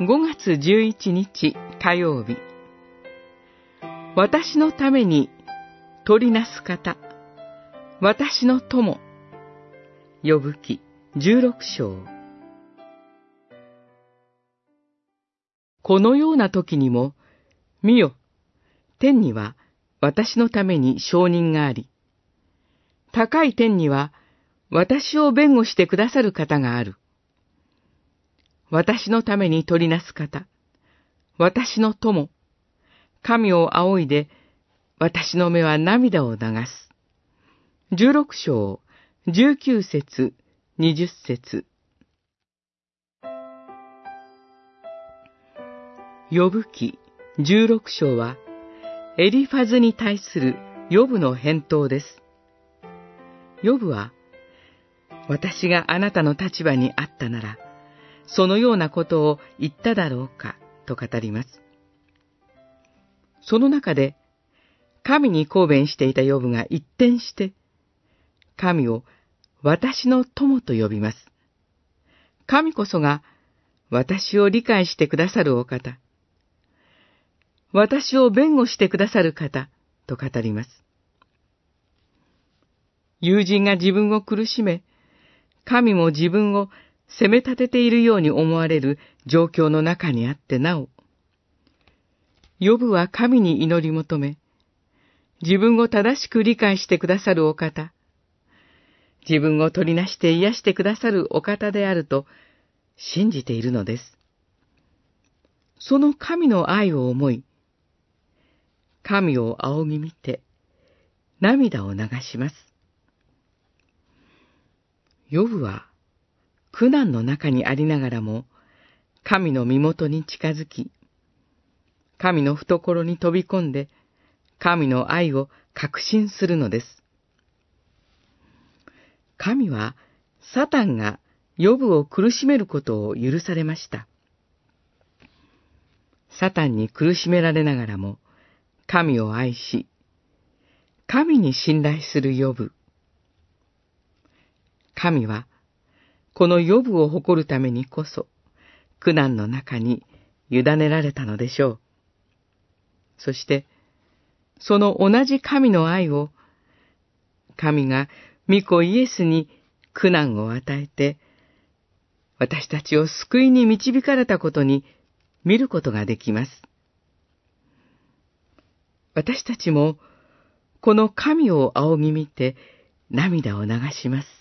5月11日火曜日私のために取りなす方私の友呼ぶ記16章このような時にも見よ天には私のために承認があり高い天には私を弁護してくださる方がある。私のために取りなす方、私の友、神を仰いで、私の目は涙を流す。十六章、十九節、二十節。呼ぶ記十六章は、エリファズに対する呼ぶの返答です。呼ぶは、私があなたの立場にあったなら、そのようなことを言っただろうか、と語ります。その中で、神に抗弁していたヨブが一転して、神を私の友と呼びます。神こそが私を理解してくださるお方。私を弁護してくださる方、と語ります。友人が自分を苦しめ、神も自分を責め立てているように思われる状況の中にあってなお、ヨブは神に祈り求め、自分を正しく理解してくださるお方、自分を取りなして癒してくださるお方であると信じているのです。その神の愛を思い、神を仰ぎ見て、涙を流します。ヨブは苦難の中にありながらも、神の身元に近づき、神の懐に飛び込んで、神の愛を確信するのです。神は、サタンがヨブを苦しめることを許されました。サタンに苦しめられながらも、神を愛し、神に信頼するヨブ。神は、この予部を誇るためにこそ、苦難の中に委ねられたのでしょう。そして、その同じ神の愛を、神が御子イエスに苦難を与えて、私たちを救いに導かれたことに見ることができます。私たちも、この神を仰ぎ見て涙を流します。